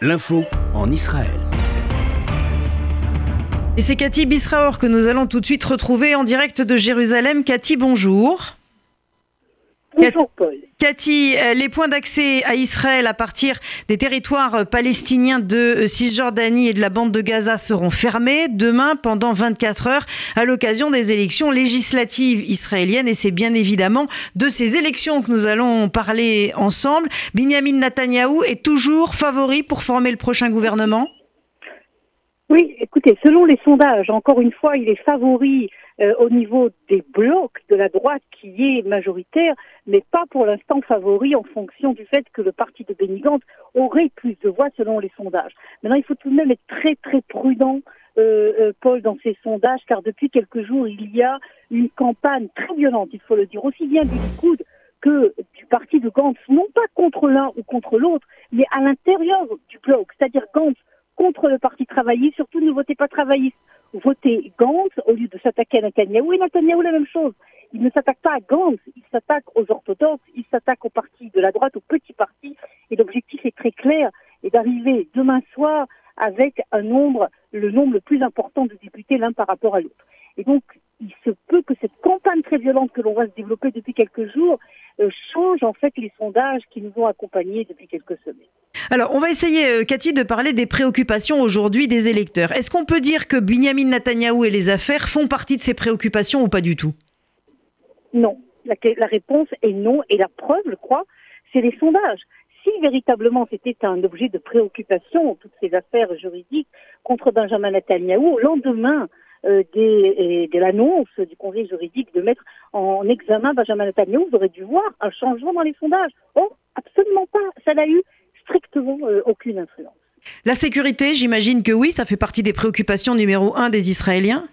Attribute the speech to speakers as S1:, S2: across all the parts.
S1: L'info en Israël.
S2: Et c'est Cathy Bisraor que nous allons tout de suite retrouver en direct de Jérusalem. Cathy, bonjour.
S3: Bonjour Paul.
S2: Cathy, euh, les points d'accès à Israël à partir des territoires euh, palestiniens de euh, Cisjordanie et de la bande de Gaza seront fermés demain pendant 24 heures à l'occasion des élections législatives israéliennes. Et c'est bien évidemment de ces élections que nous allons parler ensemble. Benjamin Netanyahou est toujours favori pour former le prochain gouvernement?
S3: Oui, écoutez, selon les sondages, encore une fois, il est favori euh, au niveau des blocs de la droite qui est majoritaire, mais pas pour l'instant favori en fonction du fait que le parti de Benny Gantz aurait plus de voix selon les sondages. Maintenant, il faut tout de même être très très prudent. Euh, euh, Paul, dans ces sondages, car depuis quelques jours, il y a une campagne très violente, il faut le dire, aussi bien du Likoud que du parti de Gantz, non pas contre l'un ou contre l'autre, mais à l'intérieur du bloc, c'est-à-dire Gantz contre le parti travailliste, surtout ne votez pas travailliste, voter Gantz au lieu de s'attaquer à Netanyahou. Et Netanyahou, la même chose. Il ne s'attaque pas à Gantz, il s'attaque aux orthodoxes, il s'attaque aux partis de la droite, aux petits partis. Et l'objectif est très clair, et d'arriver demain soir avec un nombre, le nombre le plus important de députés l'un par rapport à l'autre. Et donc, il se peut que cette campagne très violente que l'on voit se développer depuis quelques jours euh, change en fait les sondages qui nous ont accompagnés depuis quelques semaines.
S2: Alors, on va essayer, euh, Cathy, de parler des préoccupations aujourd'hui des électeurs. Est-ce qu'on peut dire que Benjamin Netanyahou et les affaires font partie de ces préoccupations ou pas du tout?
S3: Non. La, la réponse est non. Et la preuve, je crois, c'est les sondages. Si véritablement c'était un objet de préoccupation, toutes ces affaires juridiques contre Benjamin Netanyahou, au lendemain euh, des, de l'annonce du conseil juridique de mettre en examen Benjamin Netanyahu, vous aurez dû voir un changement dans les sondages. Oh, absolument pas. Ça n'a eu strictement euh, aucune influence.
S2: La sécurité, j'imagine que oui, ça fait partie des préoccupations numéro un des Israéliens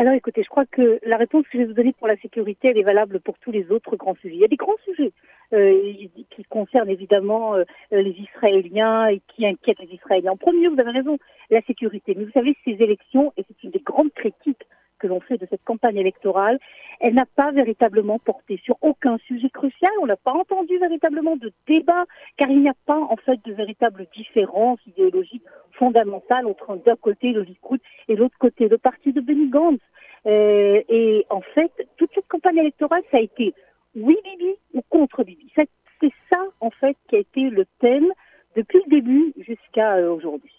S3: alors écoutez, je crois que la réponse que je vais vous donner pour la sécurité, elle est valable pour tous les autres grands sujets. Il y a des grands sujets euh, qui concernent évidemment euh, les Israéliens et qui inquiètent les Israéliens. En premier, vous avez raison, la sécurité. Mais vous savez, ces élections, et c'est une des grandes critiques que l'on fait de cette campagne électorale, elle n'a pas véritablement porté sur aucun sujet crucial. On n'a pas entendu véritablement de débat, car il n'y a pas en fait de véritable différence idéologique fondamentale entre d'un côté le Likoud et l'autre côté le parti de Benny Gantz. Euh, et en fait, toute cette campagne électorale, ça a été oui Bibi ou contre Bibi. C'est ça en fait qui a été le thème depuis le début jusqu'à euh, aujourd'hui.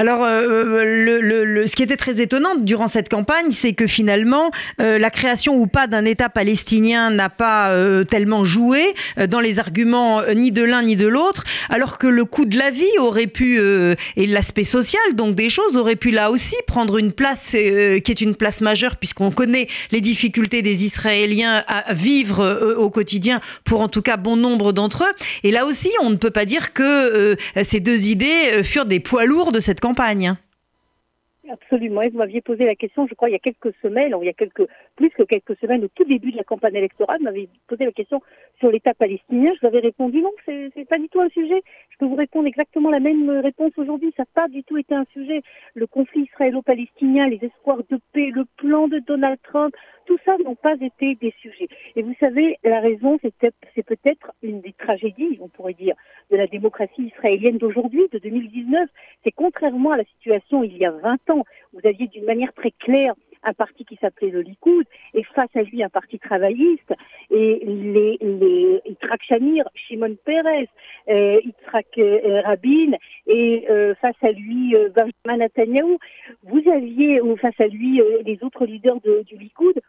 S2: Alors, euh, euh, ce qui était très étonnant durant cette campagne, c'est que finalement, euh, la création ou pas d'un État palestinien n'a pas tellement joué dans les arguments ni de l'un ni de l'autre, alors que le coût de la vie aurait pu, et l'aspect social, donc des choses, aurait pu là aussi prendre une place qui est une place majeure, puisqu'on connaît les difficultés des Israéliens à vivre au quotidien, pour en tout cas bon nombre d'entre eux. Et là aussi, on ne peut pas dire que ces deux idées furent des poids lourds de cette campagne
S3: Absolument. Et vous m'aviez posé la question, je crois, il y a quelques semaines, ou il y a quelques, plus que quelques semaines, au tout début de la campagne électorale, m'avez posé la question sur l'État palestinien. Je vous avais répondu non, c'est, pas du tout un sujet. Je peux vous répondre exactement la même réponse aujourd'hui. Ça n'a pas du tout été un sujet. Le conflit israélo-palestinien, les espoirs de paix, le plan de Donald Trump, tout ça n'ont pas été des sujets. Et vous savez, la raison, c'est peut-être une des tragédies, on pourrait dire, de la démocratie israélienne d'aujourd'hui, de 2019. C'est contrairement à la situation il y a 20 ans, vous aviez d'une manière très claire un parti qui s'appelait le Likoud, et face à lui un parti travailliste, et les, les Yitzhak Shamir, Shimon Peres, euh, euh, Rabin, et euh, face à lui euh, Benjamin Netanyahu, vous aviez face à lui les autres leaders de, du Likoud.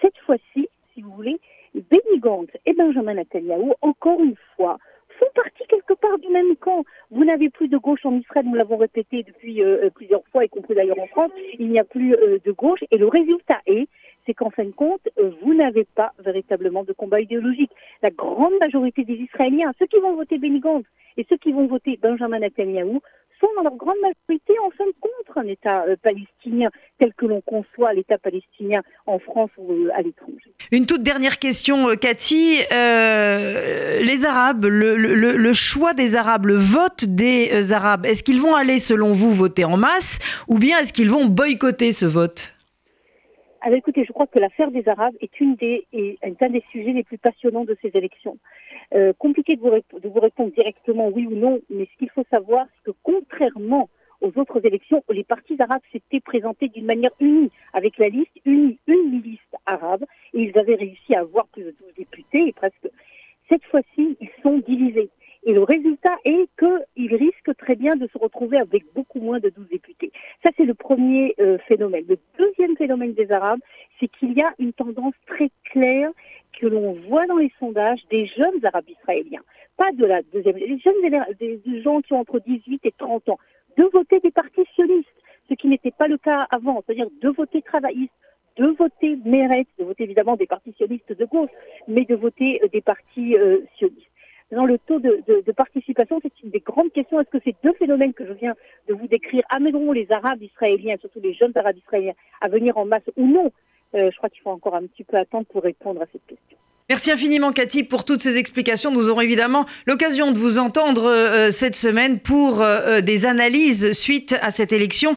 S3: Cette fois-ci, si vous voulez, Benny Gantz et Benjamin Netanyahu, encore une fois, font partie quelque part du même camp. Vous n'avez plus de gauche en Israël, nous l'avons répété depuis euh, plusieurs fois, y compris d'ailleurs en France, il n'y a plus euh, de gauche. Et le résultat est, c'est qu'en fin de compte, euh, vous n'avez pas véritablement de combat idéologique. La grande majorité des Israéliens, ceux qui vont voter Benny Gantz et ceux qui vont voter Benjamin Netanyahu, sont dans leur grande majorité en fin de un État palestinien tel que l'on conçoit l'État palestinien en France ou à l'étranger.
S2: Une toute dernière question, Cathy. Euh, les Arabes, le, le, le, choix des Arabes, le vote des Arabes, est-ce qu'ils vont aller, selon vous, voter en masse ou bien est-ce qu'ils vont boycotter ce vote?
S3: Alors écoutez, je crois que l'affaire des Arabes est, une des, est un des sujets les plus passionnants de ces élections. Euh, compliqué de vous, de vous répondre directement oui ou non, mais ce qu'il faut savoir, c'est que contrairement aux autres élections, les partis arabes s'étaient présentés d'une manière unie, avec la liste unie, une liste arabe, et ils avaient réussi à avoir plus de 12 députés, et presque. Cette fois-ci, ils sont divisés. Et le résultat est qu'ils risquent très bien de se retrouver avec beaucoup moins de 12 députés. Ça, c'est le premier euh, phénomène. Le deuxième phénomène des Arabes, c'est qu'il y a une tendance très claire que l'on voit dans les sondages des jeunes Arabes israéliens, pas de la deuxième, les jeunes des gens qui ont entre 18 et 30 ans, de voter des partis sionistes, ce qui n'était pas le cas avant, c'est-à-dire de voter travaillistes, de voter Méretz, de voter évidemment des partis sionistes de gauche, mais de voter euh, des partis euh, sionistes. Dans le taux de participation, c'est une des grandes questions. Est-ce que ces deux phénomènes que je viens de vous décrire amèneront les Arabes israéliens, surtout les jeunes Arabes israéliens, à venir en masse ou non? Euh, Je crois qu'il faut encore un petit peu attendre pour répondre à cette question.
S2: Merci infiniment Cathy pour toutes ces explications. Nous aurons évidemment l'occasion de vous entendre euh, cette semaine pour euh, des analyses suite à cette élection